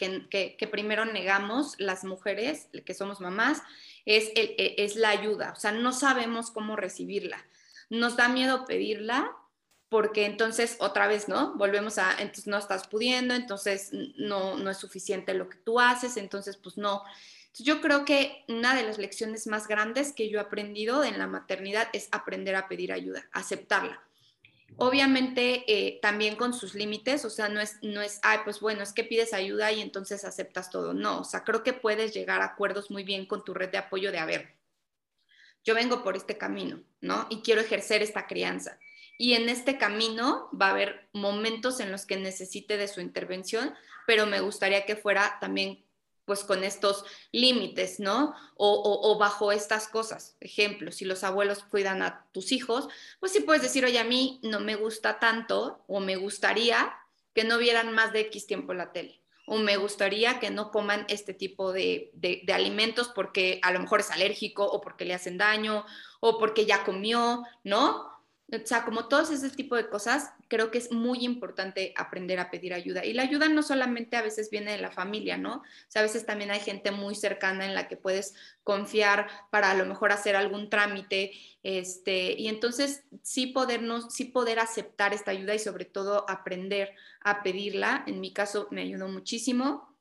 primero negamos las mujeres, que somos mamás, es, e, es la ayuda. O sea, no sabemos cómo recibirla. Nos da miedo pedirla porque entonces otra vez, ¿no? Volvemos a, entonces no estás pudiendo, entonces no, no es suficiente lo que tú haces, entonces pues no. Yo creo que una de las lecciones más grandes que yo he aprendido en la maternidad es aprender a pedir ayuda, aceptarla Obviamente eh, también con sus límites, o sea, no es, no es, ay, pues bueno, es que pides ayuda y entonces aceptas todo. No, o sea, creo que puedes llegar a acuerdos muy bien con tu red de apoyo de, a ver, yo vengo por este camino, ¿no? Y quiero ejercer esta crianza. Y en este camino va a haber momentos en los que necesite de su intervención, pero me gustaría que fuera también pues con estos límites, ¿no? O, bajo estas cosas. Ejemplo, si los abuelos cuidan a tus hijos, pues sí puedes decir, oye, a mí no me gusta tanto o me gustaría que no vieran más de X tiempo la tele. O me gustaría que no coman este tipo de, de alimentos porque a lo mejor es alérgico o porque le hacen daño o porque ya comió, ¿no? O sea, como todos ese tipo de cosas, creo que es muy importante aprender a pedir ayuda. Y la ayuda no solamente a veces viene de la familia, ¿no? O sea, a veces también hay gente muy cercana en la que puedes confiar para a lo mejor hacer algún trámite. Este, y entonces sí, podernos, sí poder aceptar esta ayuda y sobre todo aprender a pedirla. En mi caso me ayudó muchísimo.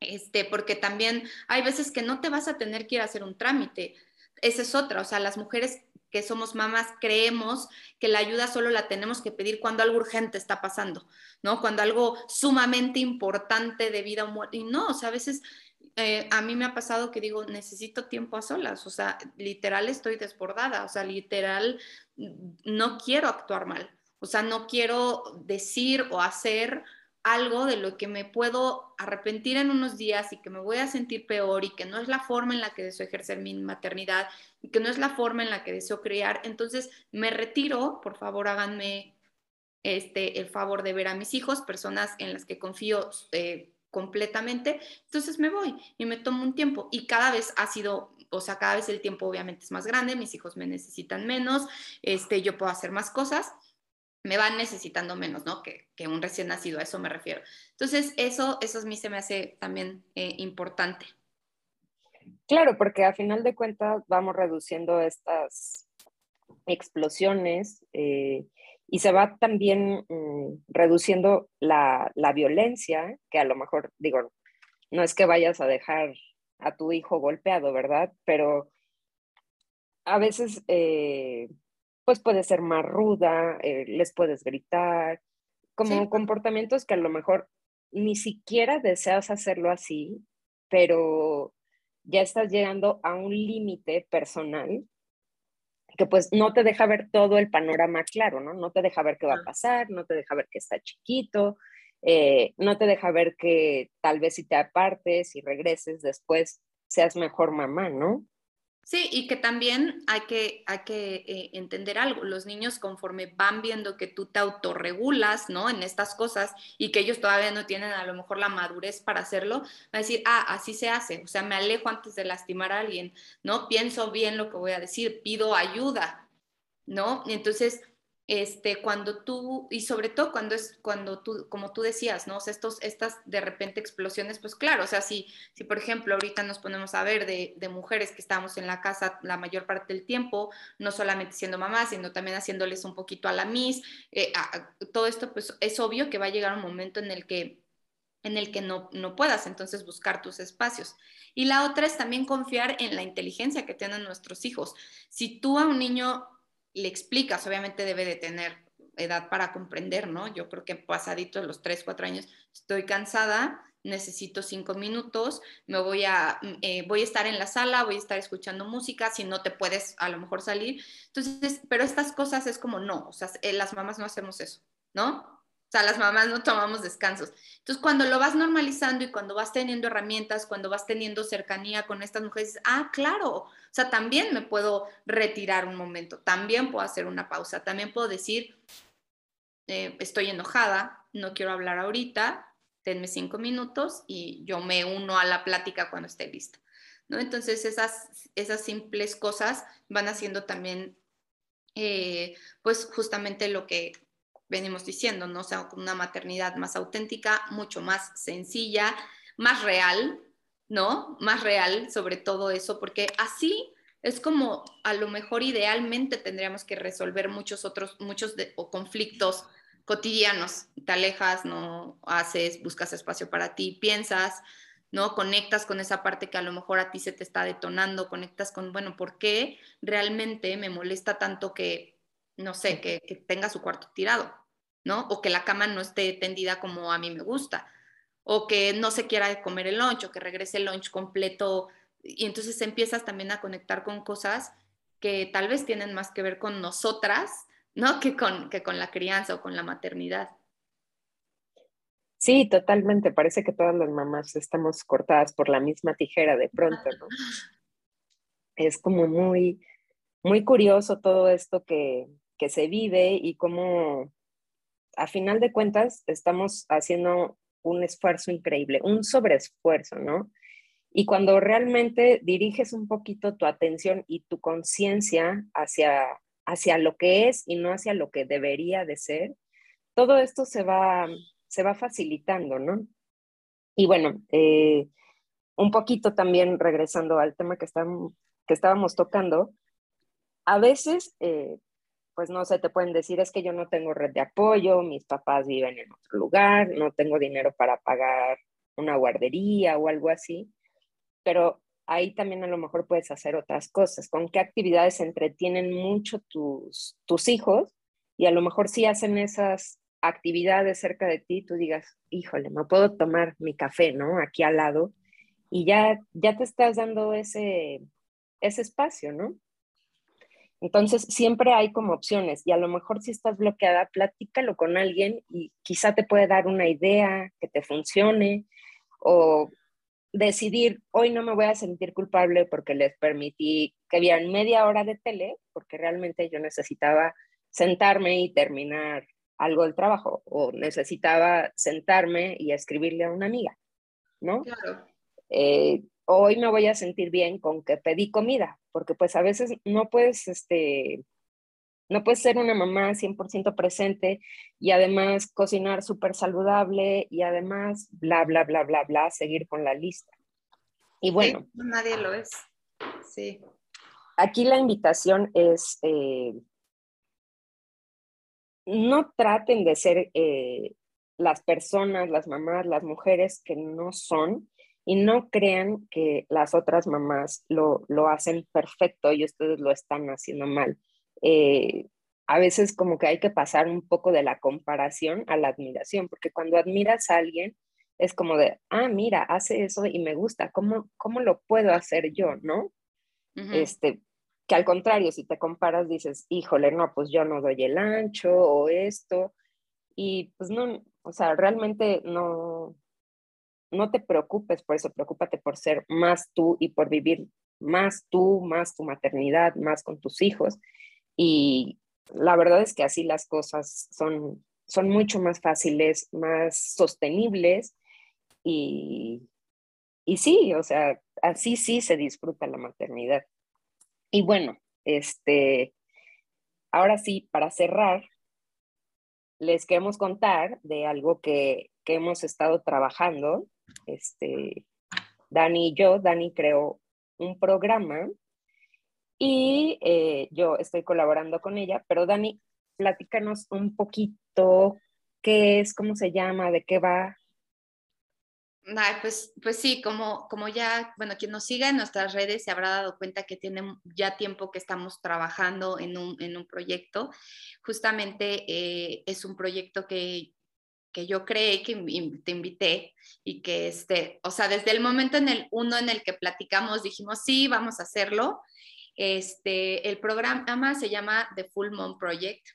Este, porque también hay veces que no te vas a tener que ir a hacer un trámite. Esa es otra, o sea, las mujeres que somos mamás creemos que la ayuda solo la tenemos que pedir cuando algo urgente está pasando, ¿no? Cuando algo sumamente importante de vida o muerte. Y no, o sea, a veces eh, a mí me ha pasado que digo, necesito tiempo a solas, o sea, literal estoy desbordada, o sea, literal no quiero actuar mal, o sea, no quiero decir o hacer algo de lo que me puedo arrepentir en unos días y que me voy a sentir peor y que no es la forma en la que deseo ejercer mi maternidad y que no es la forma en la que deseo criar, entonces me retiro, por favor háganme este, el favor de ver a mis hijos, personas en las que confío eh, completamente, entonces me voy y me tomo un tiempo. Y cada vez ha sido, o sea, cada vez el tiempo obviamente es más grande, mis hijos me necesitan menos, este, yo puedo hacer más cosas me van necesitando menos, ¿no? Que, un recién nacido, a eso me refiero. Entonces, eso, eso a mí se me hace también eh, importante. Claro, porque a final de cuentas vamos reduciendo estas explosiones eh, y se va también mm, reduciendo la, violencia, que a lo mejor, digo, no es que vayas a dejar a tu hijo golpeado, ¿verdad? Pero a veces, eh, pues puede ser más ruda, eh, les puedes gritar, como comportamientos que a lo mejor ni siquiera deseas hacerlo así, pero ya estás llegando a un límite personal que pues no te deja ver todo el panorama claro, ¿no? No te deja ver qué va a pasar, no te deja ver que está chiquito, eh, no te deja ver que tal vez si te apartes y regreses después seas mejor mamá, ¿no? Sí, y que también hay que, hay que eh, entender algo. Los niños conforme van viendo que tú te autorregulas, ¿no? En estas cosas y que ellos todavía no tienen a lo mejor la madurez para hacerlo, van a decir, ah, así se hace. O sea, me alejo antes de lastimar a alguien, ¿no? Pienso bien lo que voy a decir, pido ayuda, ¿no? Y entonces este, cuando tú, y sobre todo cuando es, cuando tú, como tú decías, ¿no? estos, estas de repente explosiones, pues claro, o sea, si, si por ejemplo ahorita nos ponemos a ver de, mujeres que estamos en la casa la mayor parte del tiempo, no solamente siendo mamás, sino también haciéndoles un poquito a la mis, eh, todo esto, pues es obvio que va a llegar un momento en el que en el que no, no puedas entonces buscar tus espacios. Y la otra es también confiar en la inteligencia que tienen nuestros hijos. Si tú a un niño le explicas, obviamente debe de tener edad para comprender, ¿no? Yo creo que pasadito los 3, 4 años, estoy cansada, necesito 5 minutos, me voy a, eh, voy a estar en la sala, voy a estar escuchando música, si no te puedes a lo mejor salir. Entonces, pero estas cosas es como no, o sea, eh, las mamás no hacemos eso, ¿no? O sea, las mamás no tomamos descansos. Entonces, cuando lo vas normalizando y cuando vas teniendo herramientas, cuando vas teniendo cercanía con estas mujeres, ah, claro, o sea, también me puedo retirar un momento, también puedo hacer una pausa, también puedo decir, eh, estoy enojada, no quiero hablar ahorita, denme cinco minutos y yo me uno a la plática cuando esté lista. ¿no? Entonces, esas, esas simples cosas van haciendo también, eh, pues justamente lo que venimos diciendo, ¿no? O sea, una maternidad más auténtica, mucho más sencilla, más real, ¿no? Más real sobre todo eso, porque así es como a lo mejor idealmente tendríamos que resolver muchos otros, muchos conflictos cotidianos. Te alejas, no haces, buscas espacio para ti, piensas, ¿no? Conectas con esa parte que a lo mejor a ti se te está detonando, conectas con, bueno, ¿por qué realmente me molesta tanto que no sé, que, tenga su cuarto tirado, ¿no? O que la cama no esté tendida como a mí me gusta, o que no se quiera comer el lunch, o que regrese el lunch completo. Y entonces empiezas también a conectar con cosas que tal vez tienen más que ver con nosotras, ¿no? Que con, que con la crianza o con la maternidad. Sí, totalmente. Parece que todas las mamás estamos cortadas por la misma tijera de pronto, ¿no? Es como muy, muy curioso todo esto que, que se vive y cómo a final de cuentas estamos haciendo un esfuerzo increíble, un sobreesfuerzo, ¿no? Y cuando realmente diriges un poquito tu atención y tu conciencia hacia, hacia lo que es y no hacia lo que debería de ser, todo esto se va, se va facilitando, ¿no? Y bueno, eh, un poquito también regresando al tema que, que estábamos tocando, a veces eh, pues no sé, te pueden decir, es que yo no tengo red de apoyo, mis papás viven en otro lugar, no tengo dinero para pagar una guardería o algo así, pero ahí también a lo mejor puedes hacer otras cosas, con qué actividades entretienen mucho tus, tus hijos y a lo mejor si hacen esas actividades cerca de ti, tú digas, híjole, me puedo tomar mi café, ¿no? Aquí al lado y ya, ya te estás dando ese, ese espacio, ¿no? Entonces, siempre hay como opciones y a lo mejor si estás bloqueada, platícalo con alguien y quizá te puede dar una idea que te funcione o decidir, hoy no me voy a sentir culpable porque les permití que vieran media hora de tele, porque realmente yo necesitaba sentarme y terminar algo del trabajo o necesitaba sentarme y escribirle a una amiga, ¿no? Claro. Eh, hoy me voy a sentir bien con que pedí comida, porque pues a veces no puedes, este, no puedes ser una mamá 100% presente y además cocinar súper saludable y además bla, bla, bla, bla, bla, seguir con la lista. Y bueno. nadie lo es. Sí. Aquí la invitación es, eh, no traten de ser eh, las personas, las mamás, las mujeres que no son y no crean que las otras mamás lo, lo hacen perfecto y ustedes lo están haciendo mal. Eh, a veces como que hay que pasar un poco de la comparación a la admiración, porque cuando admiras a alguien es como de, ah, mira, hace eso y me gusta, ¿cómo, cómo lo puedo hacer yo, no? Este, que al contrario, si te comparas, dices, híjole, no, pues yo no doy el ancho o esto, y pues no, o sea, realmente no, no te preocupes por eso, preocúpate por ser más tú y por vivir más tú, más tu maternidad, más con tus hijos. Y la verdad es que así las cosas son, son mucho más fáciles, más sostenibles y, y sí, o sea, así sí se disfruta la maternidad. Y bueno, este, ahora sí, para cerrar, les queremos contar de algo que, que hemos estado trabajando. Este, Dani y yo, Dani creó un programa y eh, yo estoy colaborando con ella, pero Dani, platícanos un poquito qué es, cómo se llama, de qué va. pues, pues sí, como, como ya, bueno, quien nos siga en nuestras redes se habrá dado cuenta que tiene ya tiempo que estamos trabajando en un, en un proyecto. Justamente eh, es un proyecto que, que yo creé, que te invité y que, este, o sea, desde el momento en el uno en el que platicamos, dijimos, sí, vamos a hacerlo. Este, el programa se llama The Full Moon Project.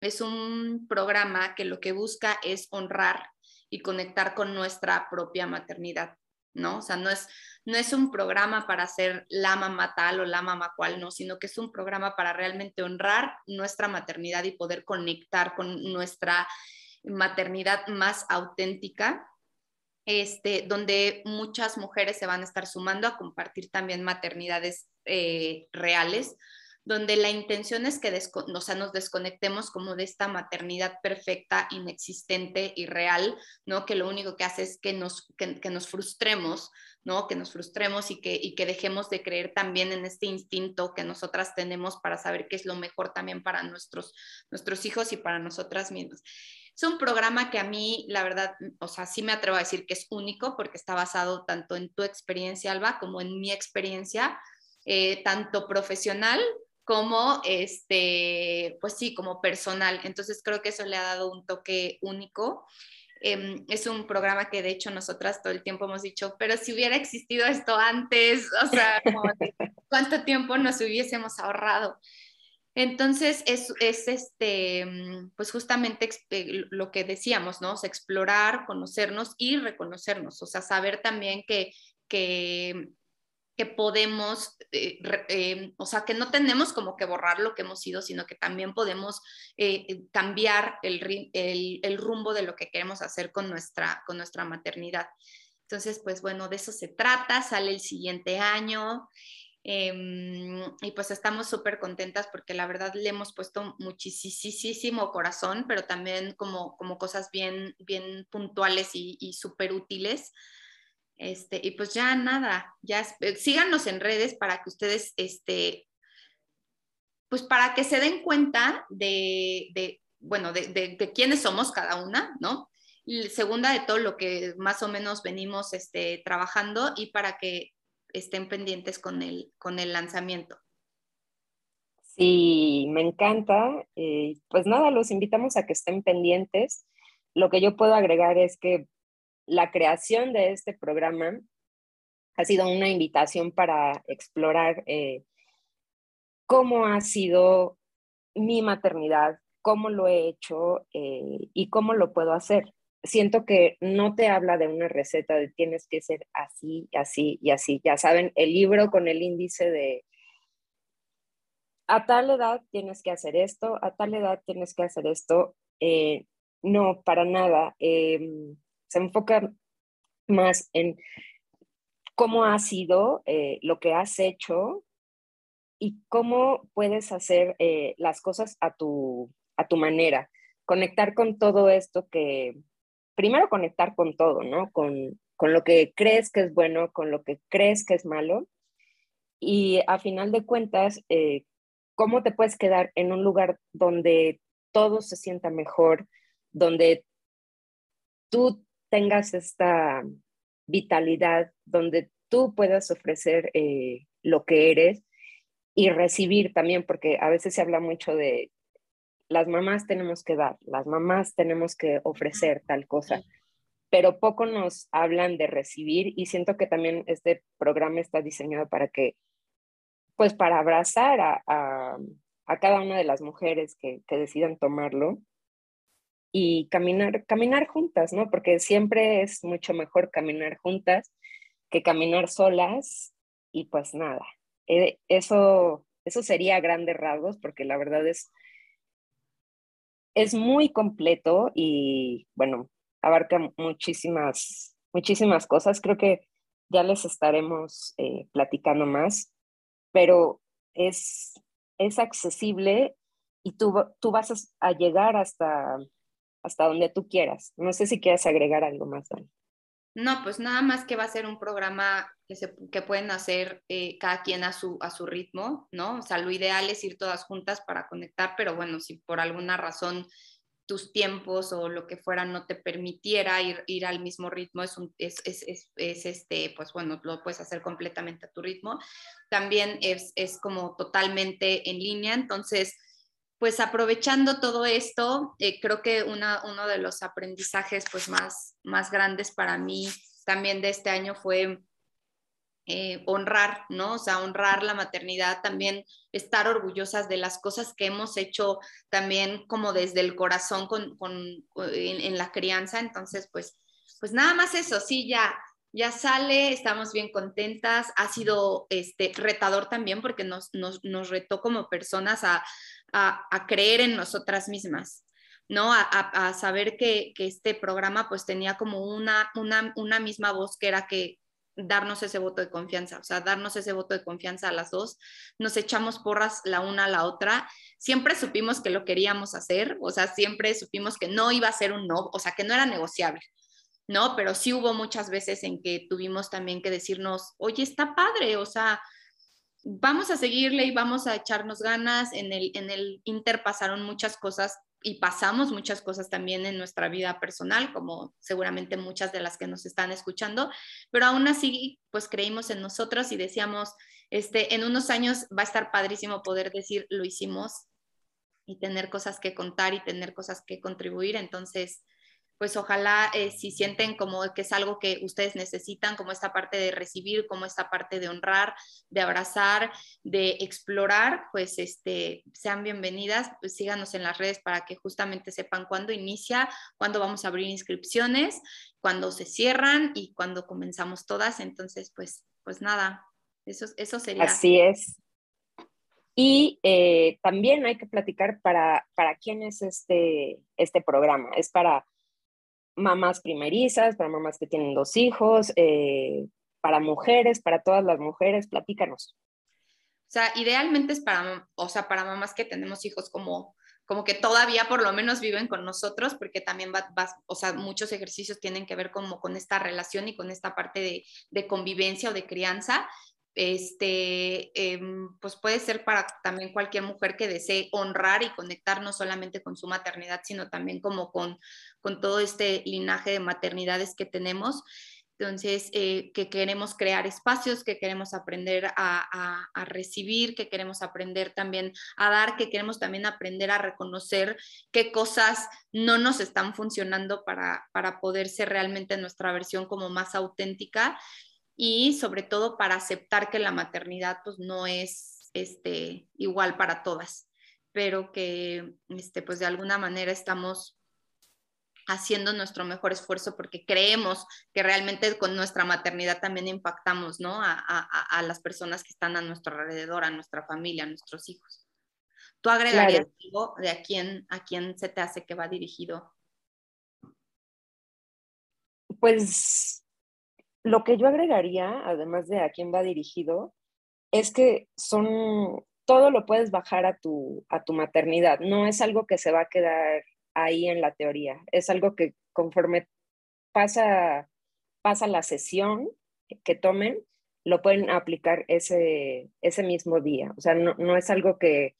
Es un programa que lo que busca es honrar y conectar con nuestra propia maternidad, ¿no? O sea, no es, no es un programa para ser la mamá tal o la mamá cual, no, sino que es un programa para realmente honrar nuestra maternidad y poder conectar con nuestra maternidad más auténtica este, donde muchas mujeres se van a estar sumando a compartir también maternidades eh, reales, donde la intención es que o nos desconectemos como de esta maternidad perfecta, inexistente y real, ¿no? Que lo único que hace es que nos, que, nos frustremos, ¿no? Que nos frustremos y que, y que dejemos de creer también en este instinto que nosotras tenemos para saber qué es lo mejor también para nuestros, nuestros hijos y para nosotras mismas. Es un programa que a mí, la verdad, o sea, sí me atrevo a decir que es único porque está basado tanto en tu experiencia, Alba, como en mi experiencia, eh, tanto profesional como, este, pues sí, como personal. Entonces creo que eso le ha dado un toque único. Em, es un programa que de hecho nosotras todo el tiempo hemos dicho, pero si hubiera existido esto antes, o sea, ¿cuánto tiempo nos hubiésemos ahorrado? Entonces, es, este, mm, pues justamente eh, lo que decíamos, ¿no? explorar, conocernos y reconocernos, o sea, saber también que, que, podemos, eh, eh, o sea, que no tenemos como que borrar lo que hemos sido, sino que también podemos cambiar el, el, rumbo de lo que queremos hacer con nuestra, con nuestra maternidad. Entonces, pues bueno, de eso se trata, sale el siguiente año. Em, y pues estamos súper contentas porque la verdad le hemos puesto muchísimo corazón, pero también como, como cosas bien, bien puntuales y, y súper útiles. Este, y pues ya nada, ya eh, síganos en redes para que ustedes, este, pues para que se den cuenta de, de bueno, de, de, quiénes somos cada una, ¿no? Segunda de todo lo que más o menos venimos este, trabajando y para que estén pendientes con el, con el lanzamiento. Sí, me encanta. Eh, pues nada, los invitamos a que estén pendientes. Lo que yo puedo agregar es que la creación de este programa ha sido una invitación para explorar eh, cómo ha sido mi maternidad, cómo lo he hecho eh, y cómo lo puedo hacer siento que no te habla de una receta de tienes que ser así, así y así. Ya saben, el libro con el índice de a tal edad tienes que hacer esto, a tal edad tienes que hacer esto. Eh, no, para nada. Em, se enfoca más en cómo ha sido, eh, lo que has hecho y cómo puedes hacer eh, las cosas a tu, a tu manera. Conectar con todo esto que, primero conectar con todo, ¿no? Con, con lo que crees que es bueno, con lo que crees que es malo. Y a final de cuentas, eh, ¿cómo te puedes quedar en un lugar donde todo se sienta mejor, donde tú tengas esta vitalidad, donde tú puedas ofrecer eh, lo que eres y recibir también, porque a veces se habla mucho de las mamás tenemos que dar, las mamás tenemos que ofrecer tal cosa, pero poco nos hablan de recibir y siento que también este programa está diseñado para que, pues para abrazar a, a, cada una de las mujeres que, que decidan tomarlo y caminar, caminar juntas, ¿no? Porque siempre es mucho mejor caminar juntas que caminar solas y pues nada, eh, eso, eso sería grandes rasgos porque la verdad es, es muy completo y bueno, abarca muchísimas, muchísimas cosas. Creo que ya les estaremos eh, platicando más, pero es, es accesible y tú, tú vas a llegar hasta, hasta donde tú quieras. No sé si quieres agregar algo más, Dani. No, pues nada más que va a ser un programa que, pueden hacer eh, cada quien a su, a su ritmo, ¿no? O sea, lo ideal es ir todas juntas para conectar, pero bueno, si por alguna razón tus tiempos o lo que fuera no te permitiera ir, ir al mismo ritmo, es, es, es, es, este, pues bueno, lo puedes hacer completamente a tu ritmo. También es, es como totalmente en línea, entonces pues aprovechando todo esto, eh, creo que una, uno de los aprendizajes pues más, más grandes para mí también de este año fue eh, honrar, ¿no? O sea, honrar la maternidad, también estar orgullosas de las cosas que hemos hecho también como desde el corazón con, con en, la crianza. Entonces, pues, pues nada más eso, sí, ya, ya sale, estamos bien contentas. Ha sido este, retador también porque nos, nos, nos retó como personas a, a, creer en nosotras mismas, ¿no? A, saber que, este programa pues tenía como una, una, una misma voz que era que darnos ese voto de confianza, o sea, darnos ese voto de confianza a las dos, nos echamos porras la una a la otra, siempre supimos que lo queríamos hacer, o sea, siempre supimos que no iba a ser un no, o sea, que no era negociable, ¿no? Pero sí hubo muchas veces en que tuvimos también que decirnos, oye, está padre, o sea, vamos a seguirle y vamos a echarnos ganas. En el, en el Inter pasaron muchas cosas y pasamos muchas cosas también en nuestra vida personal, como seguramente muchas de las que nos están escuchando, pero aún así, pues creímos en nosotros y decíamos, este, en unos años va a estar padrísimo poder decir, lo hicimos y tener cosas que contar y tener cosas que contribuir. Entonces, pues ojalá eh, si sienten como que es algo que ustedes necesitan, como esta parte de recibir, como esta parte de honrar, de abrazar, de explorar, pues este, sean bienvenidas, pues síganos en las redes para que justamente sepan cuándo inicia, cuándo vamos a abrir inscripciones, cuándo se cierran y cuándo comenzamos todas. Entonces, pues, pues nada, eso, eso sería. Así es. Y eh, también hay que platicar para, para quién es este, este programa. Es para mamás primerizas, para mamás que tienen dos hijos, eh, para mujeres, para todas las mujeres, platícanos. O sea, idealmente es para, o sea, para mamás que tenemos hijos como, como que todavía por lo menos viven con nosotros, porque también va, o sea, muchos ejercicios tienen que ver como con esta relación y con esta parte de, de convivencia o de crianza este, em, pues puede ser para también cualquier mujer que desee honrar y conectar no solamente con su maternidad, sino también como con, con todo este linaje de maternidades que tenemos. Entonces, eh, que queremos crear espacios, que queremos aprender a, a, recibir, que queremos aprender también a dar, que queremos también aprender a reconocer qué cosas no nos están funcionando para, para poder ser realmente nuestra versión como más auténtica y sobre todo para aceptar que la maternidad pues no es este, igual para todas, pero que este, pues de alguna manera estamos haciendo nuestro mejor esfuerzo porque creemos que realmente con nuestra maternidad también impactamos ¿no? a, a, las personas que están a nuestro alrededor, a nuestra familia, a nuestros hijos. ¿Tú agregarías algo de a quién, a quién se te hace que va dirigido? Pues lo que yo agregaría, además de a quién va dirigido, es que son, todo lo puedes bajar a tu, a tu maternidad. No es algo que se va a quedar ahí en la teoría. Es algo que conforme pasa, pasa la sesión que tomen, lo pueden aplicar ese, ese mismo día. O sea, no, no es algo que,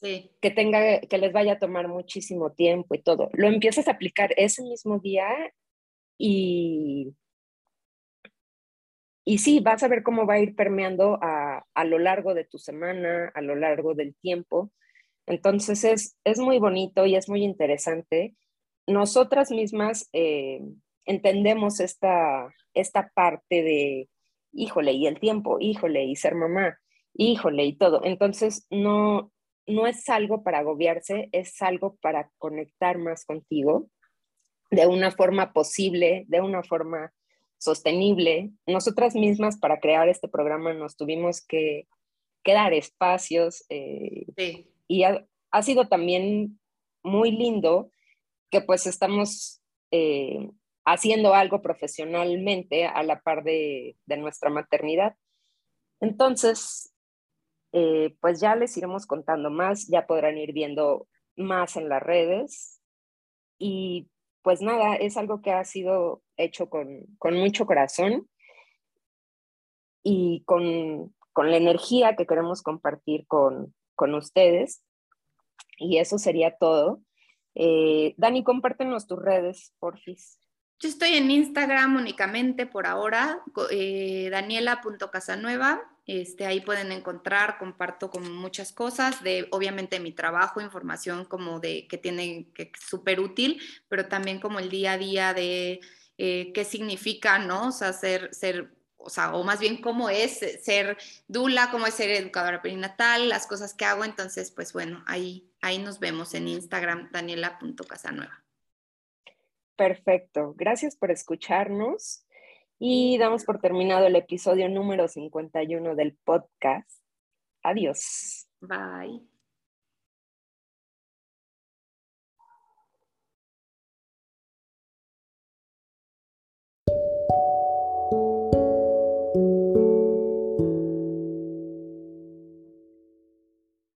que, tenga, que les vaya a tomar muchísimo tiempo y todo. Lo empiezas a aplicar ese mismo día y, y sí, vas a ver cómo va a ir permeando a, a lo largo de tu semana, a lo largo del tiempo. Entonces es, es muy bonito y es muy interesante. Nosotras mismas eh, entendemos esta, esta parte de, híjole, y el tiempo, híjole, y ser mamá, híjole, y todo. Entonces, no, no es algo para agobiarse, es algo para conectar más contigo de una forma posible, de una forma sostenible. Nosotras mismas para crear este programa nos tuvimos que, dar espacios eh, y ha, sido también muy lindo que pues estamos eh, haciendo algo profesionalmente a la par de, nuestra maternidad. Entonces, eh, pues ya les iremos contando más, ya podrán ir viendo más en las redes y pues nada, es algo que ha sido hecho con, mucho corazón y con, la energía que queremos compartir con, ustedes. Y eso sería todo. Eh, Dani, compártenos tus redes, porfis. Yo estoy en Instagram únicamente por ahora, eh, daniela.casanueva. Este, ahí pueden encontrar, comparto como muchas cosas de, obviamente, mi trabajo, información como de que tiene, que súper útil, pero también como el día a día de eh, qué significa, ¿no? O sea, ser, ser, o sea, o más bien cómo es ser dula, cómo es ser educadora perinatal, las cosas que hago. Entonces, pues bueno, ahí, ahí nos vemos en Instagram, daniela.casanueva. Perfecto. Gracias por escucharnos y damos por terminado el episodio número 51 del podcast. Adiós. Bye.